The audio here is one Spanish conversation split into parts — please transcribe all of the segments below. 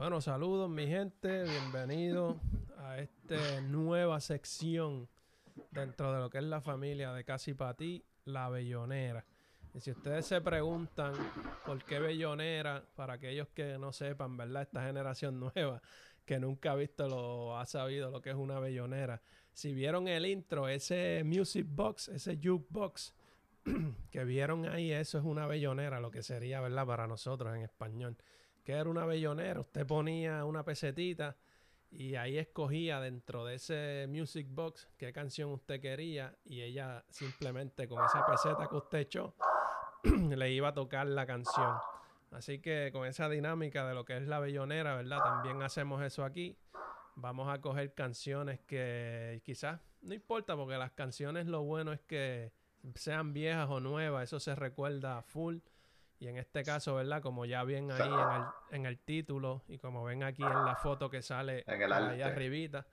Bueno, saludos mi gente, bienvenidos a esta nueva sección dentro de lo que es la familia de Casi para la Bellonera. Y si ustedes se preguntan por qué Bellonera, para aquellos que no sepan, ¿verdad? Esta generación nueva que nunca ha visto lo ha sabido lo que es una Bellonera. Si vieron el intro, ese music box, ese jukebox que vieron ahí, eso es una Bellonera, lo que sería, ¿verdad? Para nosotros en español. Que era una Bellonera, usted ponía una pesetita y ahí escogía dentro de ese music box qué canción usted quería y ella simplemente con esa peseta que usted echó le iba a tocar la canción. Así que con esa dinámica de lo que es la bellonera, ¿verdad? También hacemos eso aquí. Vamos a coger canciones que quizás no importa porque las canciones lo bueno es que sean viejas o nuevas, eso se recuerda full. Y en este caso, ¿verdad? Como ya ven ahí en el, en el título y como ven aquí en la foto que sale ahí arribita,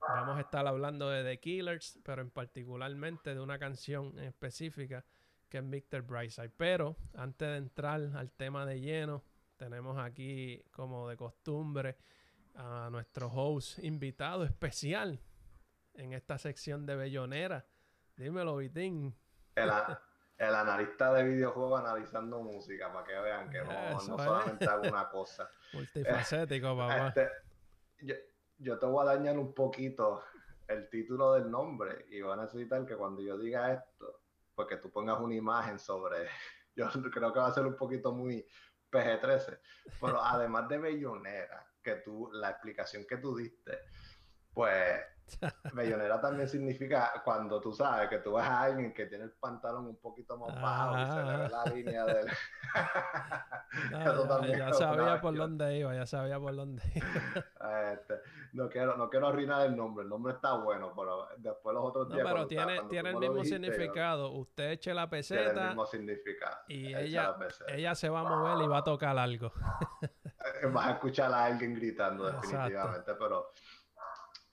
vamos a estar hablando de The Killers, pero en particularmente de una canción específica que es Victor Brightside. Pero antes de entrar al tema de lleno, tenemos aquí, como de costumbre, a nuestro host invitado especial en esta sección de Bellonera. Dímelo, Vitín. El, el analista de videojuegos analizando música, para que vean que no, solamente hago una cosa. Multifacético, papá. Este, yo, yo, te voy a dañar un poquito el título del nombre y voy a necesitar que cuando yo diga esto, porque tú pongas una imagen sobre, yo creo que va a ser un poquito muy PG-13, pero además de bellonera, que tú, la explicación que tú diste, pues Bellonera también significa cuando tú sabes que tú ves a alguien que tiene el pantalón un poquito más bajo y se le ve la línea del. ya, sabía por dónde iba, ya sabía por dónde iba. Este, no, quiero, no quiero arruinar el nombre, el nombre está bueno, pero después los otros días. pero tiene, tiene el mismo significado. Usted eche la peseta. Tiene el mismo significado. Y ella, ella se va a mover y va a tocar algo. Vas a escuchar a alguien gritando, definitivamente, pero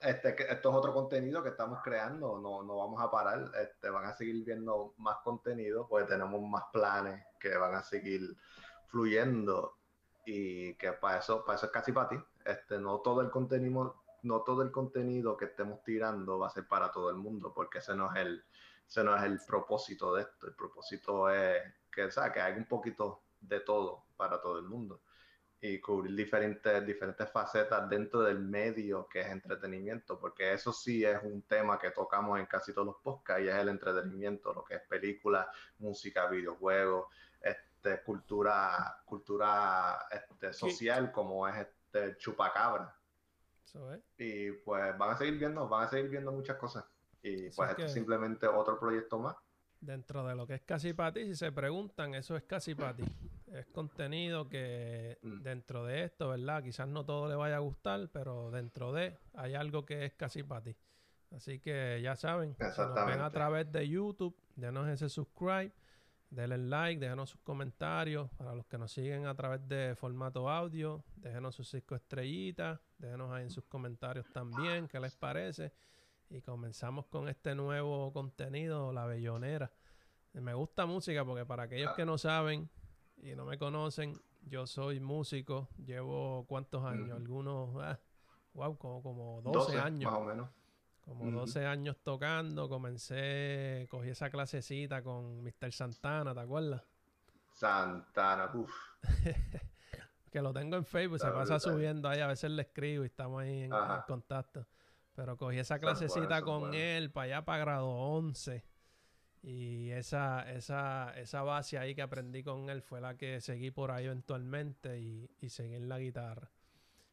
este, esto es otro contenido que estamos creando, no, no vamos a parar, este, van a seguir viendo más contenido, pues tenemos más planes que van a seguir fluyendo y que para eso, para eso es casi para ti. Este, no todo el contenido, no todo el contenido que estemos tirando va a ser para todo el mundo, porque ese no es el, ese no es el propósito de esto. El propósito es que, ¿sabes? que hay un poquito de todo para todo el mundo y cubrir diferentes, diferentes facetas dentro del medio que es entretenimiento, porque eso sí es un tema que tocamos en casi todos los podcasts y es el entretenimiento, lo que es película, música, videojuegos, este, cultura, cultura este, social como es este chupacabra. Y pues van a seguir viendo, van a seguir viendo muchas cosas. Y pues esto es simplemente otro proyecto más dentro de lo que es casi para ti, si se preguntan, eso es casi para ti. Es contenido que mm. dentro de esto, ¿verdad? Quizás no todo le vaya a gustar, pero dentro de hay algo que es casi para ti. Así que ya saben, si nos ven a través de YouTube, denos ese subscribe, denle like, déjenos sus comentarios. Para los que nos siguen a través de formato audio, déjenos sus cinco estrellitas, déjenos ahí en sus comentarios también qué les parece. Y comenzamos con este nuevo contenido, La Bellonera. Me gusta música porque para aquellos que no saben y no me conocen, yo soy músico, llevo cuántos años, algunos, wow, ah, como, como 12, años. Más o menos. Como 12 años tocando, comencé, cogí esa clasecita con Mr. Santana, ¿te acuerdas? Santana, uff. que lo tengo en Facebook, se pasa subiendo ahí, a veces le escribo y estamos ahí en contacto. Pero cogí esa clasecita con él para allá, para grado 11. Y esa, esa, esa base ahí que aprendí con él fue la que seguí por ahí eventualmente y, y seguí en la guitarra.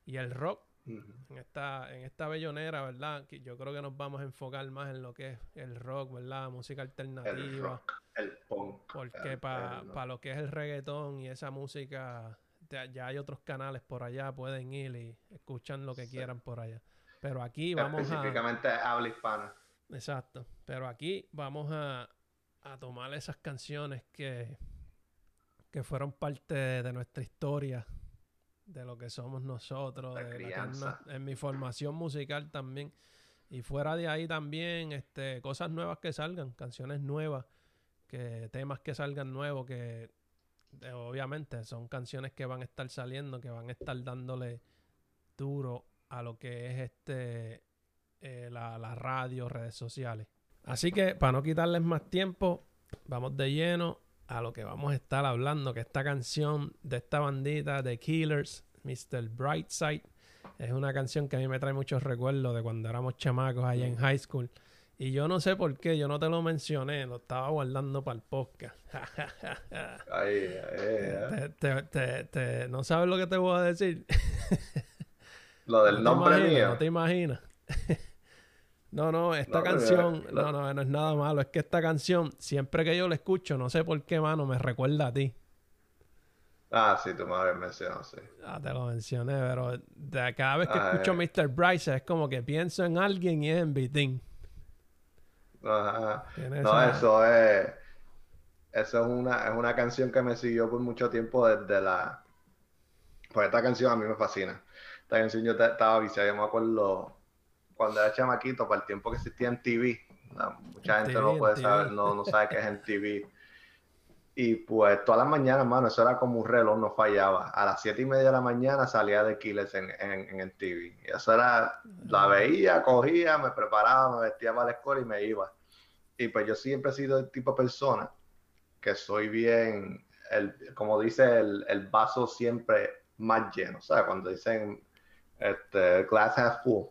Y el rock, en, esta, en esta bellonera, ¿verdad? Que yo creo que nos vamos a enfocar más en lo que es el rock, ¿verdad? Música alternativa. El rock, el punk. Porque para lo que es el reggaetón y esa música, ya hay otros canales por allá, pueden ir y escuchan lo que quieran por allá. Pero aquí vamos Específicamente a... habla hispana. Exacto. Pero aquí vamos a, a tomar esas canciones que, que fueron parte de, nuestra historia, de lo que somos nosotros, de en, mi formación musical también. Y fuera de ahí también, este, cosas nuevas que salgan, canciones nuevas, que temas que salgan nuevos, que eh, obviamente son canciones que van a estar saliendo, que van a estar dándole duro a lo que es este eh, la, la radio, redes sociales. Así que para no quitarles más tiempo, vamos de lleno a lo que vamos a estar hablando, que esta canción de esta bandita de Killers, Mr. Brightside, es una canción que a mí me trae muchos recuerdos de cuando éramos chamacos allá en high school. Y yo no sé por qué, yo no te lo mencioné, lo estaba guardando para el podcast. Ay, te, ¿No sabes lo que te voy a decir? lo del nombre mío. No te imaginas. No, no, esta canción, no, no, no es nada malo. Es que esta canción, siempre que yo la escucho, no sé por qué, mano, me recuerda a ti. Ah, sí, tú me habías mencionado, sí. Ah, te lo mencioné, pero cada vez que escucho Mr. Bryce es como que pienso en alguien y es en Bitín. Ajá. No, eso es. Eso es una, es una canción que me siguió por mucho tiempo desde la. Pues esta canción a mí me fascina. Esta canción yo estaba viciado, yo me acuerdo cuando era chamaquito, para el tiempo que existía en TV. Mucha gente no puede saber, no, no sabe qué es en TV. Y pues todas las mañanas, hermano, eso era como un reloj, no fallaba. A las siete y media de la mañana salía de Killers en, en, el TV. Y eso era, la veía, cogía, me preparaba, me vestía para la escuela y me iba. Y pues yo siempre he sido el tipo de persona que soy bien, el, como dice, el, el vaso siempre más lleno. O sea, cuando dicen este, glass half full,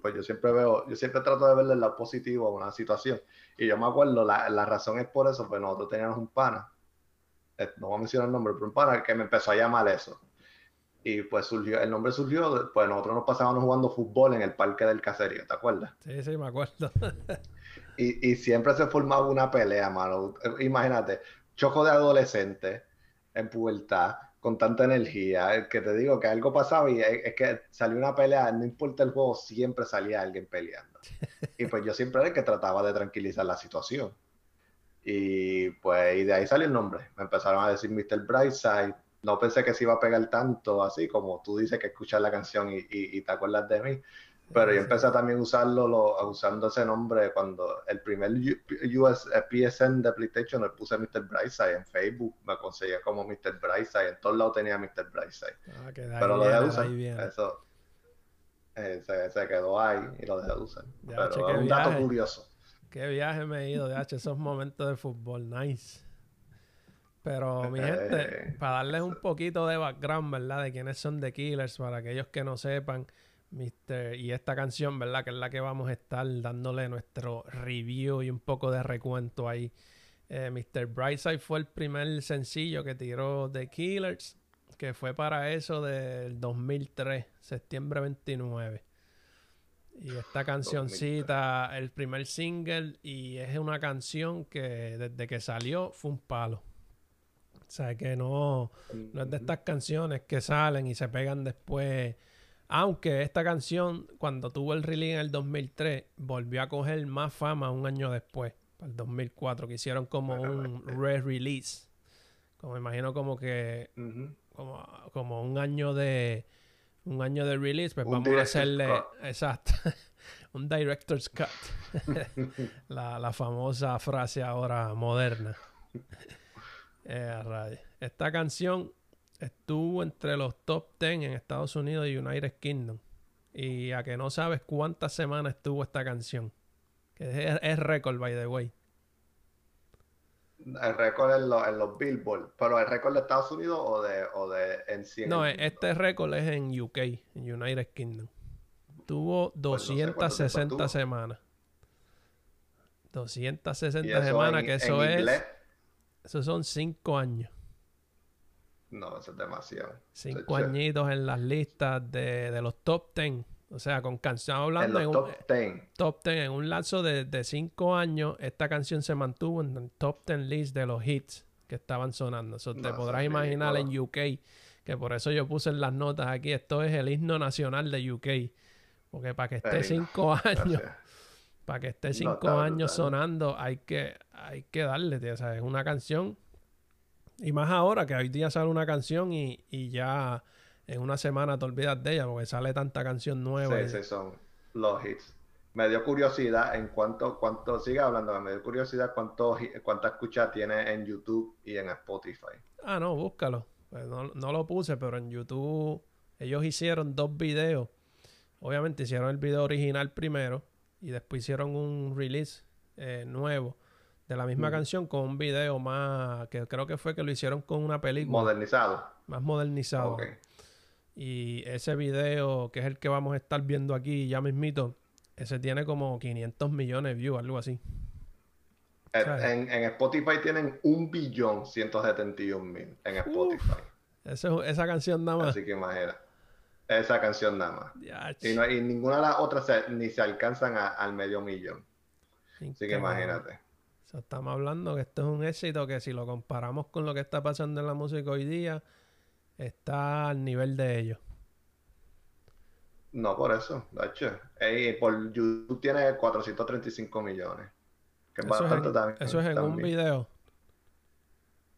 pues yo siempre veo, yo siempre trato de verle el lado positivo a una situación. Y yo me acuerdo, la, la razón es por eso, pues nosotros teníamos un pana eh, no voy a mencionar el nombre, pero un pana que me empezó a llamar eso. Y pues surgió, el nombre surgió, pues nosotros nos pasábamos jugando fútbol en el parque del caserío, ¿te acuerdas? Sí, sí, me acuerdo. y, y, siempre se formaba una pelea, mano. Imagínate, choco de adolescente en pubertad, con tanta energía, que te digo que algo pasaba y es, que salió una pelea, no importa el juego, siempre salía alguien peleando. Y pues yo siempre era el que trataba de tranquilizar la situación. Y pues y de ahí salió el nombre. Me empezaron a decir Mr. Brightside. No pensé que se iba a pegar tanto así como tú dices que escuchas la canción y, y, te acuerdas de mí. Pero yo empecé también a usarlo, lo, usando ese nombre cuando el primer US, eh, PSN de PlayStation le puse Mr. Brightside en Facebook, me conseguía como Mr. Brightside, en todos lados tenía Mr. Brightside. Ah, Pero lo dejé de usar. Eso eh, se, se, quedó ahí y lo dejé de usar. Pero es un dato curioso. Qué viaje me he ido, de H, esos momentos de fútbol, nice. Pero mi gente, para darles un poquito de background, ¿verdad? De quiénes son The Killers, para aquellos que no sepan, Mister, y esta canción, ¿verdad? Que es la que vamos a estar dándole nuestro review y un poco de recuento ahí. Eh, Mr. Brightside fue el primer sencillo que tiró The Killers, que fue para eso del 2003, septiembre 29. Y esta cancioncita, el primer single, y es una canción que desde que salió fue un palo. O sea, que no, no es de estas canciones que salen y se pegan después. Aunque esta canción, cuando tuvo el release en el 2003, volvió a coger más fama un año después, para el 2004, que hicieron como un re-release. Como imagino como que, como, como un año de un año de release, pues vamos a hacerle, exacto, un director's cut. la, famosa frase ahora moderna. Eh, Esta canción estuvo entre los top 10 en Estados Unidos y United Kingdom. Y a que no sabes cuántas semanas estuvo esta canción. Que es récord, by the way el récord en, en, los Billboard, pero el récord de Estados Unidos o de, o de en sí. No, este récord es en UK, en United Kingdom. Tuvo 260 pues semanas. 260 semanas, que eso es. Eso son 5 años. No, eso es demasiado. 5 añitos en las listas de, de los top 10 o sea, con canción hablando en, un top 10. Top 10. En un lapso de, de cinco años, esta canción se mantuvo en el top 10 list de los hits que estaban sonando. Eso te podrás imaginar en UK, que por eso yo puse en las notas aquí, esto es el himno nacional de UK. Porque para que esté cinco años, para que esté cinco años sonando, hay que, hay que darle, tío. O sea, es una canción. Y más ahora que hoy día sale una canción y, y ya en una semana te olvidas de ella porque sale tanta canción nueva. Sí, sí, son los hits. Me dio curiosidad en cuánto, cuánto, sigue hablando, me dio curiosidad cuánto, cuánta escucha tiene en YouTube y en Spotify. Ah, no, búscalo. Pues no, lo puse, pero en YouTube Ellos hicieron dos videos. Obviamente hicieron el video original primero y después hicieron un release eh, nuevo de la misma canción con un video más, que creo que fue que lo hicieron con una película. Modernizado. Más modernizado. Y ese video, que es el que vamos a estar viendo aquí ya mismito, ese tiene como 500 millones de views, algo así. Eh, en, en, Spotify tienen un billón 171 mil en Spotify. esa canción nada más. Así que imagina. Esa canción nada más. Y, no, y, ninguna de las otras ni se alcanzan al medio millón. Así que imagínate. Estamos hablando que esto es un éxito que si lo comparamos con lo que está pasando en la música hoy día, está al nivel de ellos. No, por eso, de por YouTube tiene 435 millones. Que es eso bastante es también. Eso es en un video.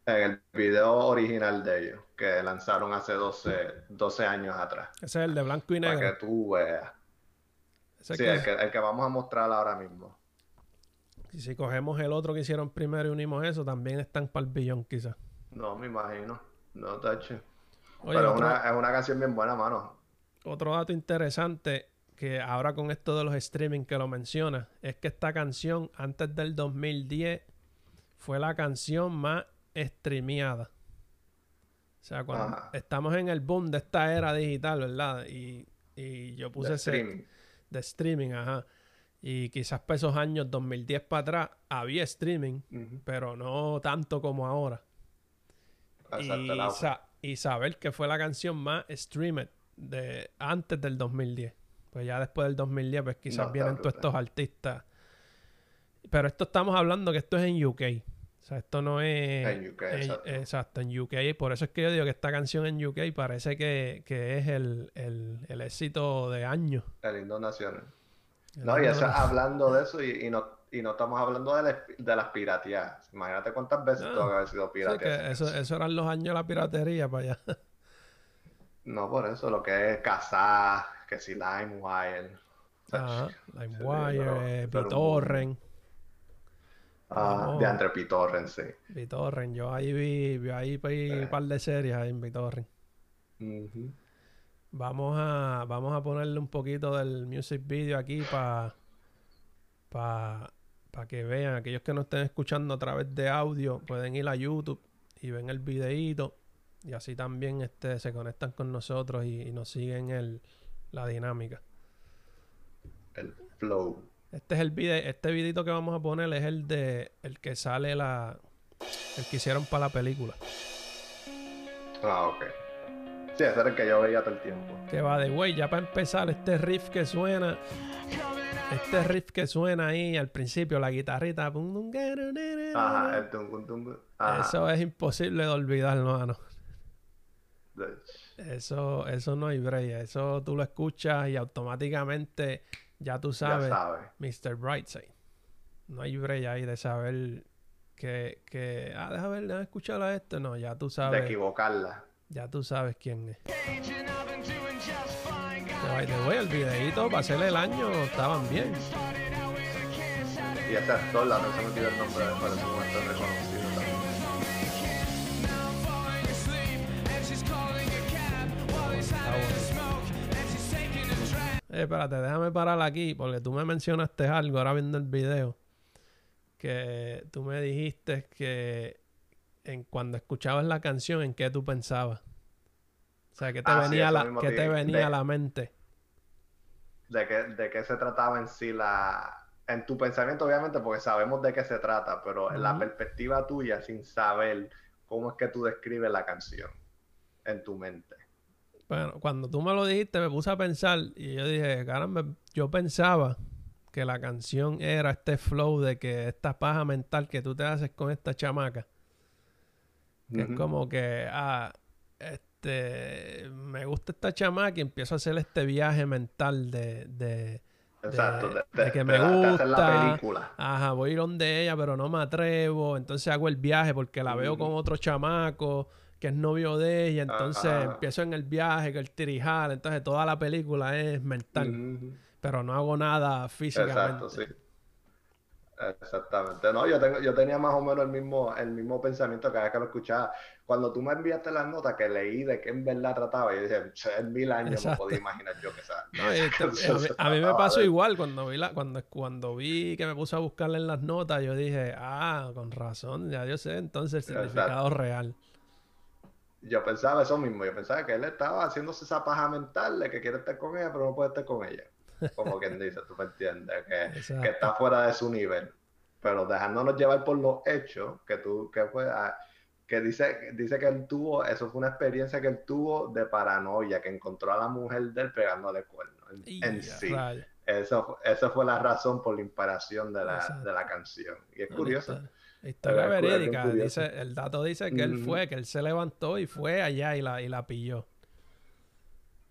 En el video original de ellos, que lanzaron hace 12, 12 años atrás. Ese es el de blanco y negro. Para que tú veas. sí, el, que, el que vamos a mostrar ahora mismo. Y si cogemos el otro que hicieron primero y unimos eso, también están para el billón, quizás. No, me imagino. No, tache. Pero es, una, es una canción bien buena, mano. Otro dato interesante que ahora con esto de los streaming que lo menciona, es que esta canción antes del 2010 fue la canción más streameada. O sea, cuando estamos en el boom de esta era digital, ¿verdad? Y, y yo puse ese... Streaming. De streaming, ajá. Y quizás para esos años 2010 para atrás había streaming, pero no tanto como ahora. Y, y, saber que fue la canción más streamed de antes del 2010. Pues ya después del 2010, pues quizás vienen todos estos artistas. Pero esto estamos hablando que esto es en UK. O sea, esto no es... En UK, exacto. exacto. en UK. Por eso es que yo digo que esta canción en UK parece que, que es el, el, el, éxito de años. El himno nacional. No, y eso, hablando de eso, y, y, no, y no estamos hablando de, de las pirateadas. Imagínate cuántas veces no, todo ha sido pirateado. eso, eso eran los años de la piratería para allá. No, por eso, lo que es cazar, que si LimeWire. Ajá, LimeWire, BitTorrent. Ah, de entre BitTorrent, sí. BitTorrent, yo ahí vi, vi ahí un par de series ahí en BitTorrent. Vamos a, vamos a ponerle un poquito del music video aquí para para que vean, aquellos que no estén escuchando a través de audio, pueden ir a YouTube y ven el videíto y así también este, se conectan con nosotros y, nos siguen el, la dinámica. El flow. Este es el video, este videito que vamos a poner es el de el que sale la el que hicieron para la película. Ah, ok. Sí, ese era el que yo veía todo el tiempo. Que va de güey, ya para empezar, este riff que suena. Este riff que suena ahí al principio, la guitarrita. Ajá, el Eso es imposible de olvidar, hermano. Eso, eso no hay break. Eso tú lo escuchas y automáticamente ya tú sabes, Mr. Brightside. No hay break ahí de saber que, que ah, déjame ver, déjame escuchar a esto. No, ya tú sabes. De equivocarla. Ya tú sabes quién es. voy el videito para hacerle el año estaban bien. Y ese actor, la no se me el nombre, parece un actor reconocido también. Eh, espérate, déjame parar aquí porque tú me mencionaste algo ahora viendo el video. Que tú me dijiste que en cuando escuchabas la canción, ¿en qué tú pensabas? O sea, ¿qué te ah, venía, a la, ¿qué te venía a la mente? De qué, de qué se trataba en sí la... En tu pensamiento, obviamente, porque sabemos de qué se trata, pero en la perspectiva tuya, sin saber cómo es que tú describes la canción en tu mente. Bueno, cuando tú me lo dijiste, me puse a pensar y yo dije, caramba, yo pensaba que la canción era este flow de que esta paja mental que tú te haces con esta chamaca que es como que, ah, este, me gusta esta chamaca y empiezo a hacer este viaje mental de, de Exacto, de, que me gusta. la película. Ajá, voy a ir donde ella, pero no me atrevo. Entonces hago el viaje porque la veo con otro chamaco que es novio de ella. Entonces empiezo en el viaje, que el tirijal. Entonces toda la película es mental. Pero no hago nada físicamente. Exacto, sí. Exactamente. No, yo tengo, yo tenía más o menos el mismo, el mismo pensamiento cada vez que lo escuchaba. Cuando tú me enviaste las notas que leí de qué en verdad trataba, yo dije, en mil años no podía imaginar yo que sabía. a, mí, me pasó igual cuando vi la, cuando, cuando vi que me puse a buscarle en las notas, yo dije, ah, con razón, ya yo sé entonces el significado real. Yo pensaba eso mismo, yo pensaba que él estaba haciéndose esa paja mental de que quiere estar con ella, pero no puede estar con ella como quien dice, tú me entiendes, que, que, está fuera de su nivel. Pero dejándonos llevar por los hechos, que tú, que fue, ah, que dice, dice que él tuvo, eso fue una experiencia que él tuvo de paranoia, que encontró a la mujer de él pegándole cuernos en, sí. Eso, esa fue la razón por la inspiración de la, de la canción. Y es curioso. Historia verídica. Dice, el dato dice que él fue, que él se levantó y fue allá y la, y la pilló.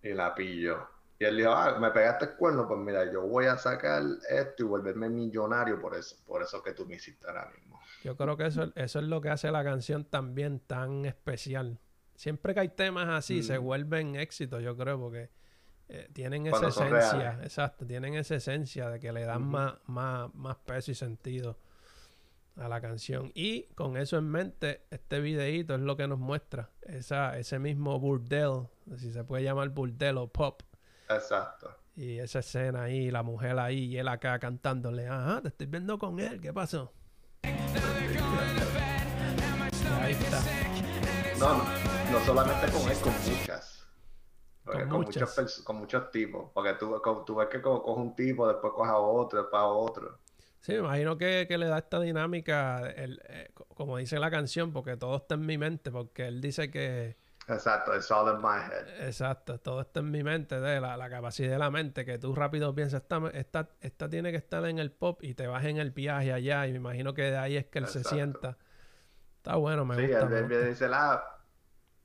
Y la pilló. Y él dijo, ah, me pegaste el cuerno, pues mira, yo voy a sacar esto y volverme millonario por eso, por eso que tú me hiciste ahora mismo. Yo creo que eso, eso es lo que hace la canción también tan especial. Siempre que hay temas así, se vuelven éxitos, yo creo, porque eh, tienen esa esencia, exacto, tienen esa esencia de que le dan más, más, más peso y sentido a la canción. Y con eso en mente, este videíto es lo que nos muestra esa, ese mismo burdel, si se puede llamar burdel o pop, Exacto. Y esa escena ahí, la mujer ahí y él acá cantándole, ajá, te estoy viendo con él, ¿qué pasó? ahí está. No, no, solamente con él, con muchas. con, muchos, con muchos tipos. Porque tú, tú ves que coges un tipo, después coges a otro, después a otro. Sí, me imagino que, le da esta dinámica, el, eh, como dice la canción, porque todo está en mi mente, porque él dice que Exacto, it's all in my head. Exacto, todo está en mi mente, de la, la capacidad de la mente, que tú rápido piensas, esta, esta, esta, tiene que estar en el pop y te vas en el viaje allá, y me imagino que de ahí es que él se sienta. Está bueno, me gusta. Sí, él, dice, ah,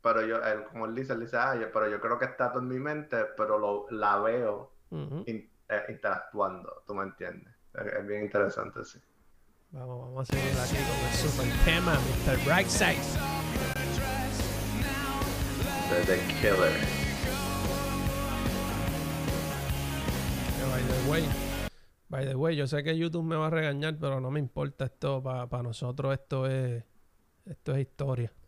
pero yo, él, como él dice, él dice, ah, pero yo creo que está todo en mi mente, pero lo, la veo eh, interactuando, ¿tú me entiendes? Es, bien interesante, sí. Vamos, vamos a seguir aquí con el super tema, Mr. Brightside. The Killer. By the way, by the way, yo sé que YouTube me va a regañar, pero no me importa esto. Para nosotros esto es esto es historia.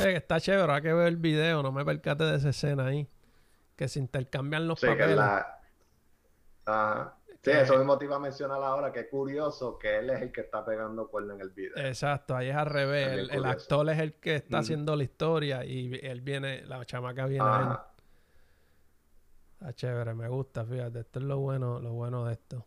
Eh, está chévere, hay que ver el video, no me percate de esa escena ahí que se intercambian los papeles. Sí, eso mismo te iba a mencionar ahora, que es curioso que él es el que está pegando cuerno en el video. Exacto, ahí es al revés. El, actor es el que está haciendo la historia y él viene, la chamaca viene ahí. Está chévere, me gusta, fíjate. Esto es lo bueno, lo bueno de esto.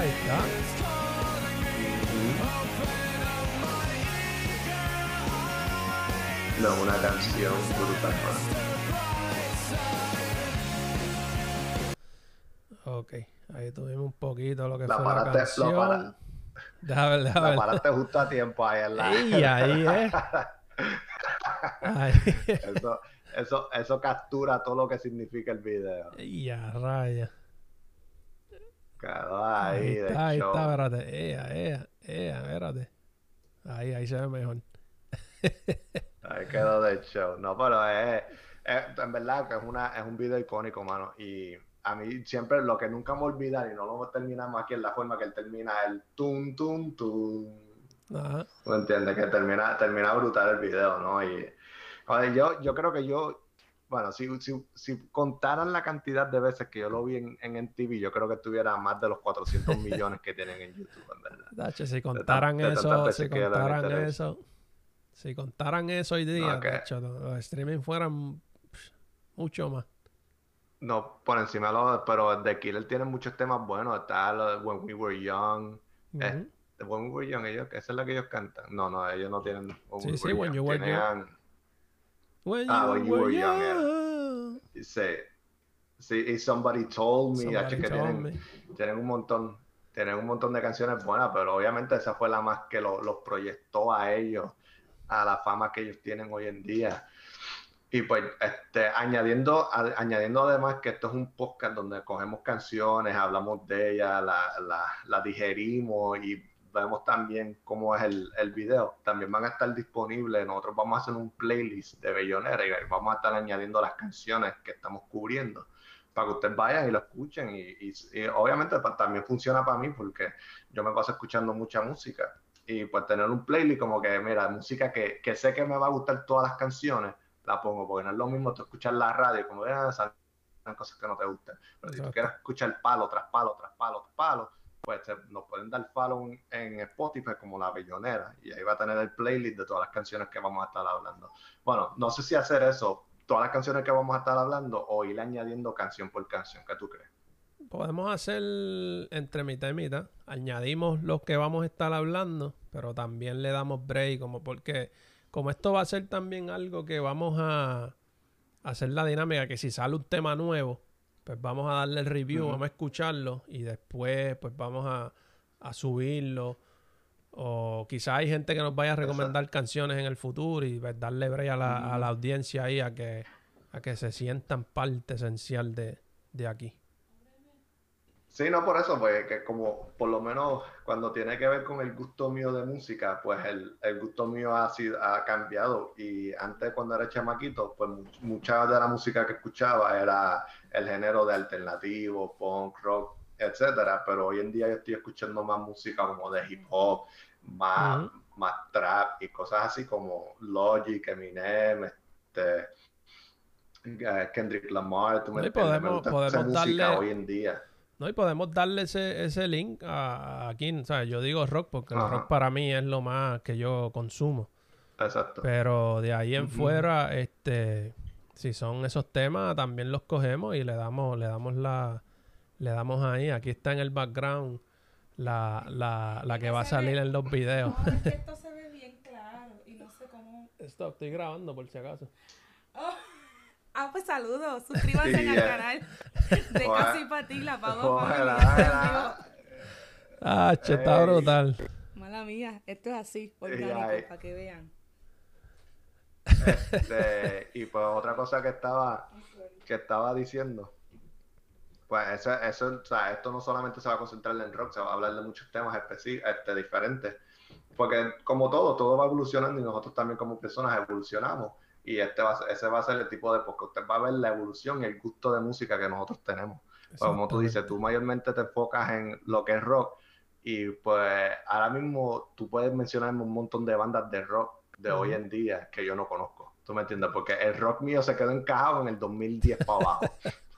Ahí está. No, una canción brutal. Ok, ahí tuvimos un poquito lo que fue la canción. Para... Déjame ver, déjame ver. La paraste justo a tiempo ahí en la... Ahí, ahí, eh. ahí. Eso, eso, eso captura todo lo que significa el video. Y a raya ahí, ahí está, ahí está, espérate. Ea, ea, ea, espérate. Ahí, ahí se ve mejor. ahí quedó de show. No, pero es, en verdad que es, una, es un video icónico, mano. Y a mí siempre lo que nunca me olvidar y no lo terminamos aquí es la forma que él termina el tum, tum, tum. Ajá. ¿Tú entiendes? Que termina, termina brutal el video, ¿no? Y yo, yo creo que yo bueno, si, si, si, contaran la cantidad de veces que yo lo vi en, en TV, yo creo que tuviera más de los 400 millones que tienen en YouTube, en verdad. si contaran eso, si contaran eso, si contaran eso hoy día, de hecho, los streaming fueran mucho más. No, por encima de los, pero The Killer tiene muchos temas buenos. Está lo When We Were Young. Eh, When We Were Young, ellos, esa es la que ellos cantan. No, no, ellos no tienen. sí, sí, When You Were Young. When ah, when you were young. Sí. Sí, y Somebody Told Me. Somebody que tienen, tienen, un montón. tienen un montón de canciones buenas, pero obviamente esa fue la más que los proyectó a ellos, a la fama que ellos tienen hoy en día. Y pues este, añadiendo, añadiendo además que esto es un podcast donde cogemos canciones, hablamos de ellas, la, la, digerimos y vemos también cómo es el, el, video. También van a estar disponibles. Nosotros vamos a hacer un playlist de Bellonera y vamos a estar añadiendo las canciones que estamos cubriendo para que ustedes vayan y lo escuchen. Y, y, obviamente también funciona para mí porque yo me paso escuchando mucha música. Y pues tener un playlist como que, mira, música que, que sé que me va a gustar todas las canciones la pongo, porque no es lo mismo tú escuchar la radio como ah, salen cosas que no te gustan. Pero si tú quieres escuchar palo tras palo, tras palo, tras palo, pues nos pueden dar follow en Spotify como La Bellonera y ahí va a tener el playlist de todas las canciones que vamos a estar hablando. Bueno, no sé si hacer eso, todas las canciones que vamos a estar hablando o ir añadiendo canción por canción, ¿qué tú crees? Podemos hacer entre mitad y mitad. Añadimos los que vamos a estar hablando, pero también le damos break, como porque como esto va a ser también algo que vamos a hacer la dinámica, que si sale un tema nuevo, pues vamos a darle el review, vamos a escucharlo y después pues vamos a, subirlo. O quizás hay gente que nos vaya a recomendar canciones en el futuro y pues, darle break a la, a la audiencia ahí a que, a que se sientan parte esencial de, de aquí. Sí, no por eso, pues que como por lo menos cuando tiene que ver con el gusto mío de música, pues el, gusto mío ha, sido, ha cambiado y antes cuando era chamaquito, pues mucha de la música que escuchaba era el género de alternativo, punk, rock, etcétera, pero hoy en día yo estoy escuchando más música como de hip hop, más, más trap y cosas así como Logic, Eminem, este, eh, Kendrick Lamar, tú me podemos, podemos darle... hoy en día no, y podemos darle ese, ese link a, aquí. O sea, yo digo rock porque el rock para mí es lo más que yo consumo. Exacto. Pero de ahí en fuera, este, si son esos temas, también los cogemos y le damos, le damos la, le damos ahí. Aquí está en el background la, la, la que va a salir en los videos. esto se ve bien claro y no sé cómo. Esto estoy grabando por si acaso. Oh. Ah, pues saludos. Suscríbanse al canal de Casi para ti, la pago Ah, che, está brutal. Mala mía, esto es así, orgánico, para que vean. Este, y pues otra cosa que estaba, que estaba diciendo, pues eso, eso, o sea, esto no solamente se va a concentrar en rock, se va a hablar de muchos temas específicos, este, diferentes, porque como todo, todo va evolucionando y nosotros también como personas evolucionamos. Y este va, ese va a ser el tipo de porque usted va a ver la evolución y el gusto de música que nosotros tenemos. Pues, como tú dices, tú mayormente te enfocas en lo que es rock y pues ahora mismo tú puedes mencionarme un montón de bandas de rock de hoy en día que yo no conozco. ¿Tú me entiendes? Porque el rock mío se quedó encajado en el 2010 para abajo.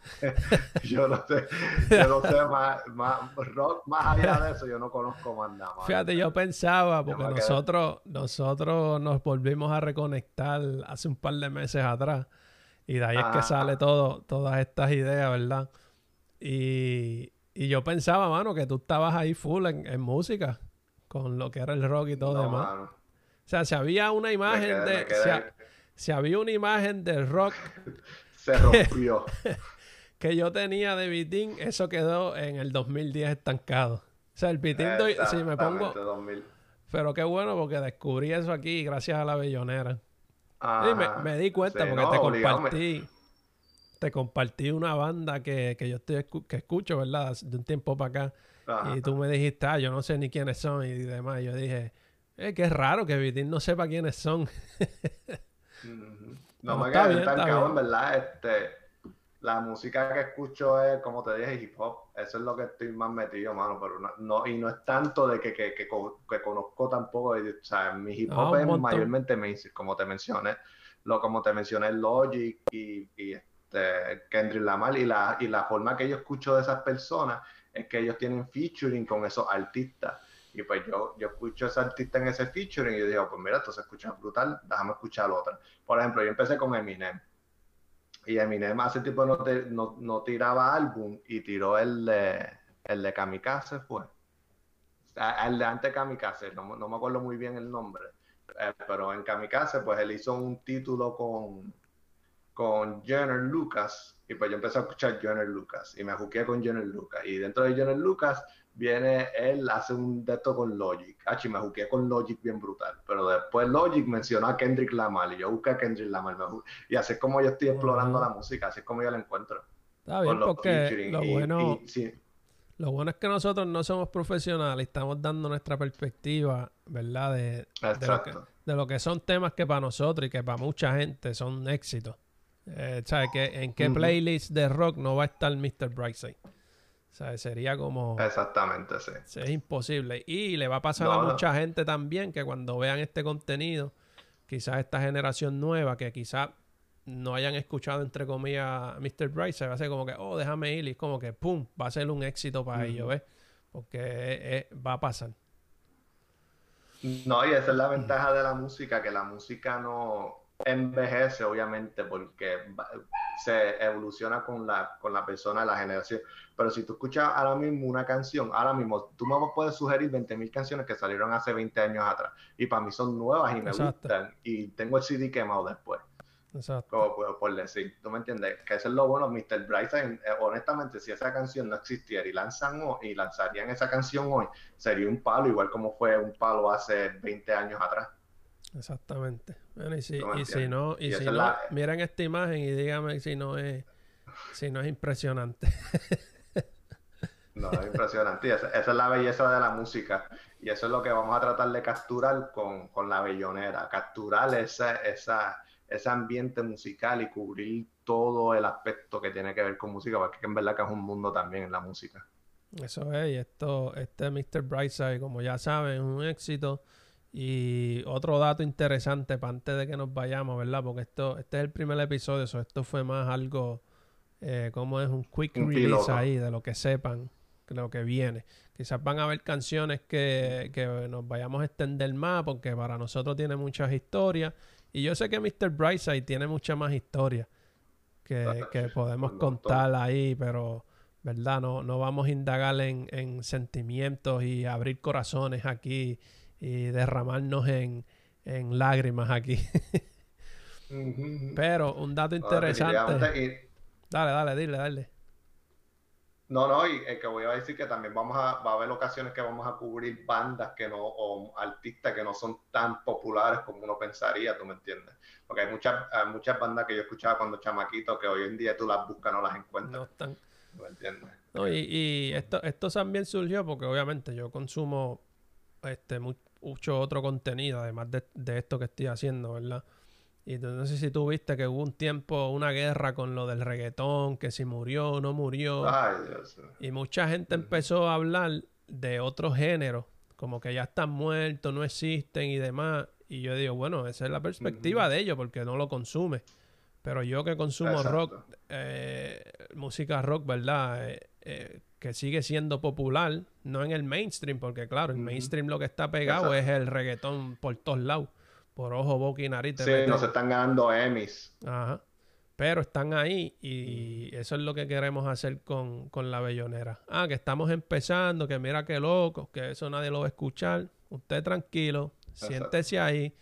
yo no sé, yo no sé más, más, rock, más allá de eso, yo no conozco más nada. Fíjate, yo pensaba, porque nosotros, nosotros nos volvimos a reconectar hace un par de meses atrás. Y de ahí es que sale todo, todas estas ideas, ¿verdad? Y, y, yo pensaba, mano, que tú estabas ahí full en, música, con lo que era el rock y todo demás. Sea, si había una imagen de. Si, había una imagen del rock. Se rompió. que yo tenía de Bitín, eso quedó en el 2010 estancado. O sea, el Bitín, si me pongo... Pero qué bueno porque descubrí eso aquí gracias a la bellonera. y me, di cuenta porque te compartí. Te compartí una banda que, yo estoy que escucho, ¿verdad? De un tiempo para acá. Y tú me dijiste, ah, yo no sé ni quiénes son y demás. Y yo dije, eh, qué raro que Vitín no sepa quiénes son. No, me queda estancado, ¿verdad? Este la música que escucho es, como te dije, hip hop. Eso es lo que estoy más metido, mano. Pero no, y no es tanto de que, que, que, conozco tampoco. O sea, mi hip hop es mayormente como te mencioné. Lo, como te mencioné, Logic y, y este, Kendrick Lamar. Y la, y la forma que yo escucho de esas personas es que ellos tienen featuring con esos artistas. Y pues yo, yo escucho a ese artista en ese featuring y yo digo, pues mira, esto se escucha brutal, déjame escuchar otra. Por ejemplo, yo empecé con Eminem y Eminem hace tiempo no, no, no, tiraba álbum y tiró el de, el de Kamikaze, fue. El de antes Kamikaze, no, no me acuerdo muy bien el nombre. Eh, pero en Kamikaze, pues él hizo un título con, con Jenner Lucas. Y pues yo empecé a escuchar Jenner Lucas. Y me juqué con Jenner Lucas. Y dentro de Jenner Lucas, viene él, hace un de esto con Logic. Ah, me jugué con Logic bien brutal. Pero después Logic mencionó a Kendrick Lamar y yo busqué a Kendrick Lamar. Y así es como yo estoy explorando la música, así es como yo la encuentro. Está bien, porque lo bueno, lo bueno es que nosotros no somos profesionales, estamos dando nuestra perspectiva, ¿verdad? De, de, lo que, son temas que para nosotros y que para mucha gente son éxitos. Eh, ¿Sabes? ¿En qué playlist de rock no va a estar Mr. Brightside? Sea, sería como... Exactamente, sí. Es imposible. Y le va a pasar a mucha gente también que cuando vean este contenido, quizás esta generación nueva, que quizás no hayan escuchado, entre comillas, Mr. Bright, se va a hacer como que, oh, déjame ir, y es como que, ¡pum!, va a ser un éxito para ellos, ¿ves? Porque va a pasar. No, y esa es la ventaja de la música, que la música no envejece, obviamente, porque se evoluciona con la, con la persona, la generación. Pero si tú escuchas ahora mismo una canción, ahora mismo tú me puedes sugerir 20.000 canciones que salieron hace 20 años atrás y para mí son nuevas y me gustan y tengo el CD quemado después. Exacto. Como puedo por decir, ¿tú me entiendes? Que eso es lo bueno, Mr. Bryce, eh, honestamente, si esa canción no existiera y lanzan y lanzarían esa canción hoy, sería un palo, igual como fue un palo hace 20 años atrás. Exactamente. y si, y si no, y, si no, miren esta imagen y díganme si no es, si no es impresionante. no, es impresionante. esa, es la belleza de la música. Y eso es lo que vamos a tratar de capturar con, con la bellonera. Capturar esa, esa, ese ambiente musical y cubrir todo el aspecto que tiene que ver con música, porque en verdad que es un mundo también en la música. Eso es, y esto, este Mr. Brightside, como ya saben, es un éxito. Y otro dato interesante para antes de que nos vayamos, ¿verdad? Porque esto, este es el primer episodio, so esto fue más algo, eh, como es un quick release ahí de lo que sepan, de lo que viene. Quizás van a haber canciones que, que nos vayamos a extender más, porque para nosotros tiene muchas historias. Y yo sé que Mr. Brightside tiene mucha más historia que, que podemos contar ahí, pero, ¿verdad? No, no vamos a indagar en, en sentimientos y abrir corazones aquí y derramarnos en, en lágrimas aquí. Pero un dato interesante. Dale, dale, dile, dale. No, no, y que voy a decir que también vamos a, va a haber ocasiones que vamos a cubrir bandas que no, o artistas que no son tan populares como uno pensaría, ¿tú me entiendes? Porque hay muchas, muchas bandas que yo escuchaba cuando chamaquito que hoy en día tú las buscas, no las encuentras. No están. ¿Me entiendes? No, y, y esto, esto también surgió porque obviamente yo consumo este, mucho otro contenido, además de, esto que estoy haciendo, ¿verdad? Y no sé si tú viste que hubo un tiempo, una guerra con lo del reggaetón, que si murió o no murió. Y mucha gente empezó a hablar de otros géneros, como que ya están muertos, no existen y demás. Y yo digo, bueno, esa es la perspectiva de ellos, porque no lo consume. Pero yo que consumo rock, eh, música rock, ¿verdad? Eh, eh, que sigue siendo popular, no en el mainstream, porque claro, el mainstream lo que está pegado es el reggaetón por todos lados, por ojo, boca y nariz. Sí, nos están ganando Emmys. Ajá. Pero están ahí y eso es lo que queremos hacer con, con la bellonera. Ah, que estamos empezando, que mira qué loco, que eso nadie lo va a escuchar. Usted tranquilo, siéntese ahí,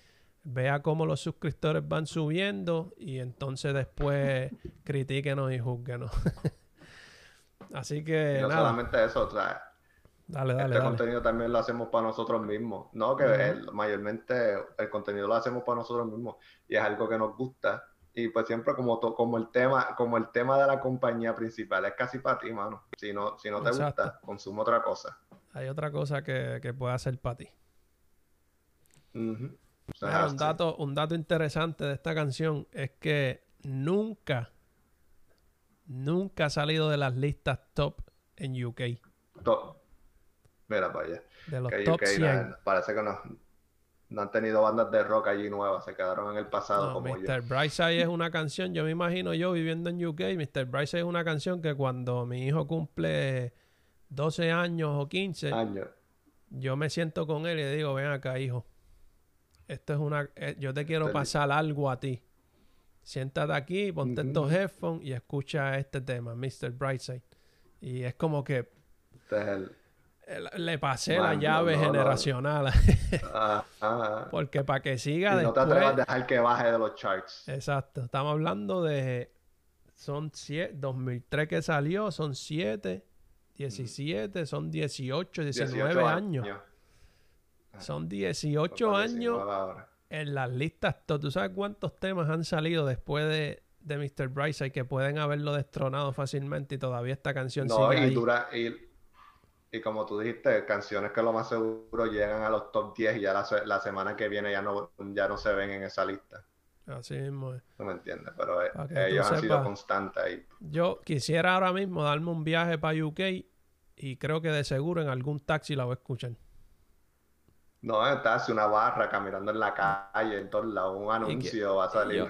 vea cómo los suscriptores van subiendo y entonces después critíquenos y juzguenos. Así que. no solamente eso, o sea, dale, dale, este contenido también lo hacemos para nosotros mismos. No, que mayormente el contenido lo hacemos para nosotros mismos y es algo que nos gusta. Y pues siempre como, como el tema, como el tema de la compañía principal, es casi para ti, mano. Si no, si no te gusta, consume otra cosa. Hay otra cosa que, que puede hacer para ti. un, dato, un dato interesante de esta canción es que nunca nunca ha salido de las listas top en UK. Top. Mira para allá. De los top 100. parece que no, no, han tenido bandas de rock allí nuevas, se quedaron en el pasado como Mr. Brightside es una canción, yo me imagino yo viviendo en UK, Mr. Brightside es una canción que cuando mi hijo cumple 12 años o 15, yo me siento con él y le digo, ven acá hijo, esto es una, eh, yo te quiero pasar algo a ti siéntate aquí, ponte estos headphones y escucha este tema, Mr. Brightside. Y es como que le pasé la llave generacional. Ah. Porque para que siga y No te atrevas a dejar que baje de los charts. Exacto. Estamos hablando de... Son siete, 2003 que salió, son siete, 17, son 18, 19 años. Son 18 años en las listas. ¿Tú sabes cuántos temas han salido después de, de Mr. Bryce y que pueden haberlo destronado fácilmente y todavía esta canción no, y Dura, y, como tú dijiste, canciones que lo más seguro llegan a los top 10 y ya la, semana que viene ya no, ya no se ven en esa lista. Así mismo es. No me entiendes, pero eh, ellos han sido constantes ahí. Yo quisiera ahora mismo darme un viaje para UK y creo que de seguro en algún taxi la voy a escuchar. No, estás una barra caminando en la calle, en todos lados, un anuncio va a salir.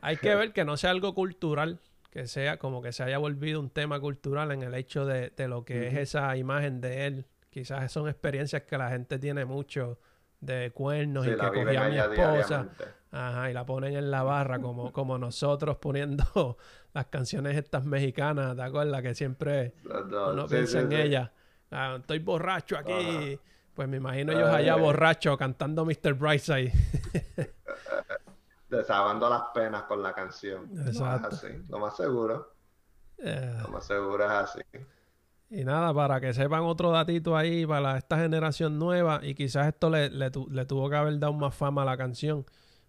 hay que ver que no sea algo cultural, que sea como que se haya volvido un tema cultural en el hecho de, lo que es esa imagen de él. Quizás son experiencias que la gente tiene mucho de cuernos y que cogía a mi esposa. Ajá, y la ponen en la barra como, como nosotros poniendo las canciones estas mexicanas, ¿te acuerdas? Que siempre uno piensa en ellas. Ah, estoy borracho aquí. Pues me imagino ellos allá borrachos cantando Mr. Brightside. Desahogando las penas con la canción. Exacto. así. Lo más seguro. Eh. Lo más seguro es así. Y nada, para que sepan otro datito ahí para esta generación nueva, y quizás esto le, le, tuvo que haber dado más fama a la canción,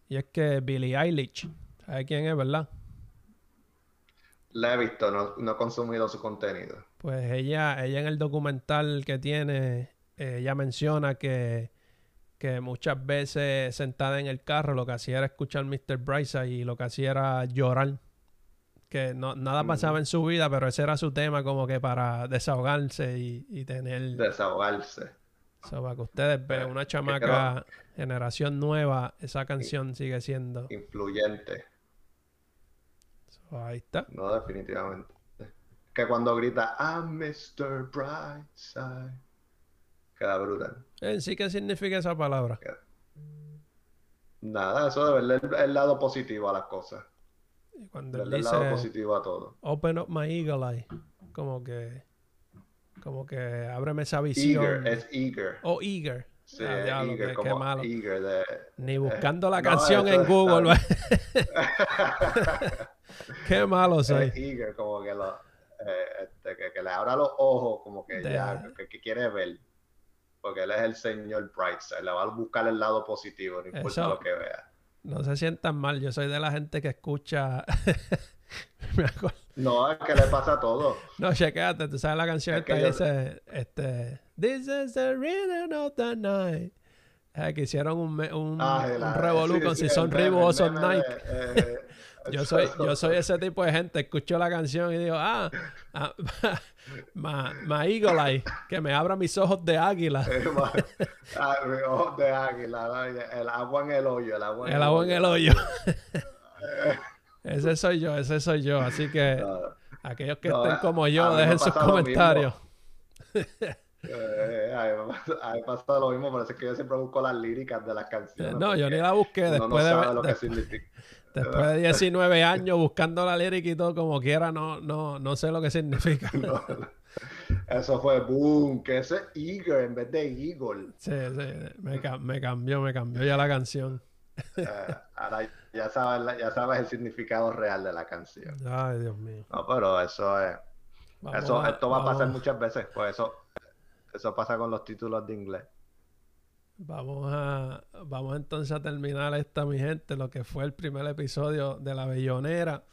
y es que Billie Eilish, ¿sabes quién es, verdad? La he visto, no, no he consumido su contenido. Pues ella, ella en el documental que tiene, ella menciona que, que muchas veces sentada en el carro lo que hacía era escuchar Mr. Bryce y lo que hacía era llorar. Que no, nada pasaba en su vida, pero ese era su tema como que para desahogarse y, tener... Desahogarse. So, para que ustedes vean, una chamaca, generación nueva, esa canción sigue siendo... Influyente. ahí está. No, definitivamente. Que cuando grita, I'm Mr. Brightside Queda brutal. ¿En sí qué significa esa palabra? Nada, eso de verle el, lado positivo a las cosas. Y cuando verle el lado positivo a todo. Open up my eagle eye. Como que. Como que ábreme esa visión. Eager, es eager. Oh, eager. Sí, ah, eager, como qué malo. Eager de, Ni buscando la canción en Google. qué malo soy. eager, como que, lo, eh, este, que, que, le abra los ojos, como que ya, que, que quiere ver porque él es el señor Brightside, le va a buscar el lado positivo, no importa lo que vea. No se sientan mal, yo soy de la gente que escucha. no, es que le pasa todo. No, chequéate, tú sabes la canción que dice, este, This is the rhythm of the night. que hicieron un, un, ah, un revolú con si son Reebok o son Nike. Eh, yo soy, yo soy ese tipo de gente. Escucho la canción y digo, ah, ah ma, eagle eye, que me abra mis ojos de águila. ah, mis ojos de águila, el agua en el hoyo. El agua en el, agua en el hoyo. ese soy yo, ese soy yo. Así que aquellos que estén como yo, dejen sus comentarios. Eh, a, mí me pasa lo mismo, por eso es que yo siempre busco las líricas de las canciones. No, yo ni la busqué después de. Lo que significa. Después de 19 años buscando la lírica y todo como quiera, no, no, no sé lo que significa. Eso fue boom, que ese Eager en vez de Eagle. Sí, sí, me, me cambió, me cambió ya la canción. Eh, ahora ya sabes, ya sabes el significado real de la canción. Ay, Dios mío. No, pero eso es. eso, esto va a pasar muchas veces, pues eso, eso pasa con los títulos de inglés. Vamos a, vamos entonces a terminar esta, mi gente, lo que fue el primer episodio de La Bellonera.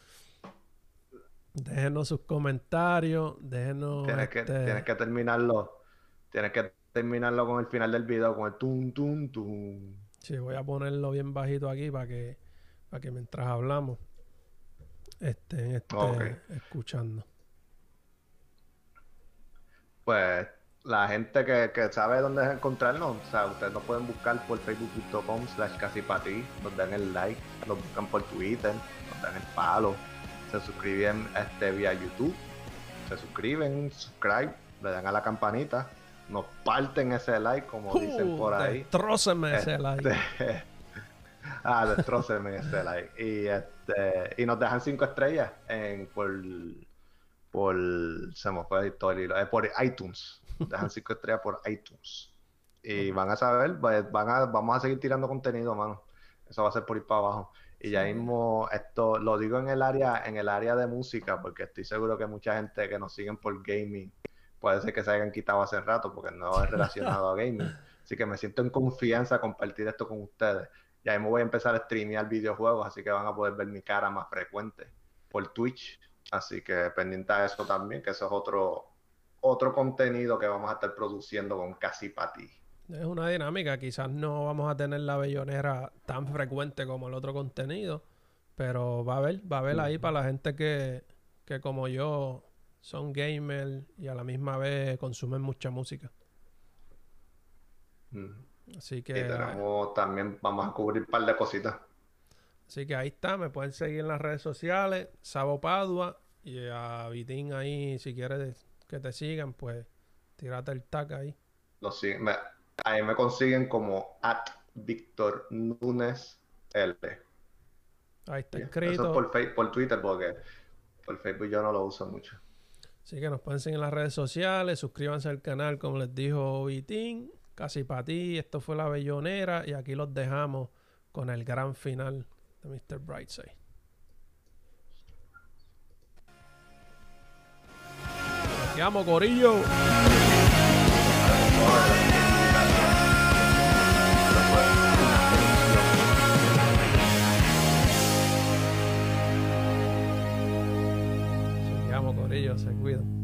Déjenos sus comentarios, déjenos... Tienes, que, este tienes que terminarlo, tienes que terminarlo con el final del video, con el tum, tum, tum. Sí, voy a ponerlo bien bajito aquí para que, para que mientras hablamos estén este, escuchando. Pues la gente que, que, sabe dónde encontrarnos, o sea, ustedes nos pueden buscar por facebook.com slash casi para ti, nos dan el like, nos buscan por Twitter, nos dan el palo, se suscriben este vía YouTube, se suscriben, subscribe, le dan a la campanita, nos parten ese like, como dicen por ahí. Destrócenme ese este, like. ah, destrócenme ese like. Y este, y nos dejan cinco estrellas en por por se me fue eh, por iTunes dejan cinco estrellas por iTunes. Y van a saber, van a, vamos a seguir tirando contenido, mano. Eso va a ser por ir para abajo. Y ya mismo esto lo digo en el área en el área de música porque estoy seguro que mucha gente que nos siguen por gaming puede ser que se hayan quitado hace rato porque no es relacionado a gaming. Así que me siento en confianza compartir esto con ustedes. Y ahí me voy a empezar a streamear videojuegos, así que van a poder ver mi cara más frecuente por Twitch. Así que pendiente a eso también, que eso es otro, otro contenido que vamos a estar produciendo con Casi Pati. Es una dinámica, quizás no vamos a tener la bellonera tan frecuente como el otro contenido, pero va a haber, va a haber ahí para la gente que, que como yo son gamers y a la misma vez consumen mucha música. Así que. también, vamos a cubrir un par de cositas. Así que ahí está, me pueden seguir en las redes sociales, Sabo Padua, y a Vitín ahí, si quieres que te sigan, pues tírate el tag ahí. Lo ahí me consiguen como at Víctor Núñez L. Ahí está escrito. Eso es por, por Twitter, porque por Facebook yo no lo uso mucho. Así que nos pueden seguir en las redes sociales, suscríbanse al canal, como les dijo Vitín. Casi para ti, esto fue La Bellonera y aquí los dejamos con el gran final de Mr. Brightside. ¡Vamos, Corillo! Sigamos, Corillo, se cuidan.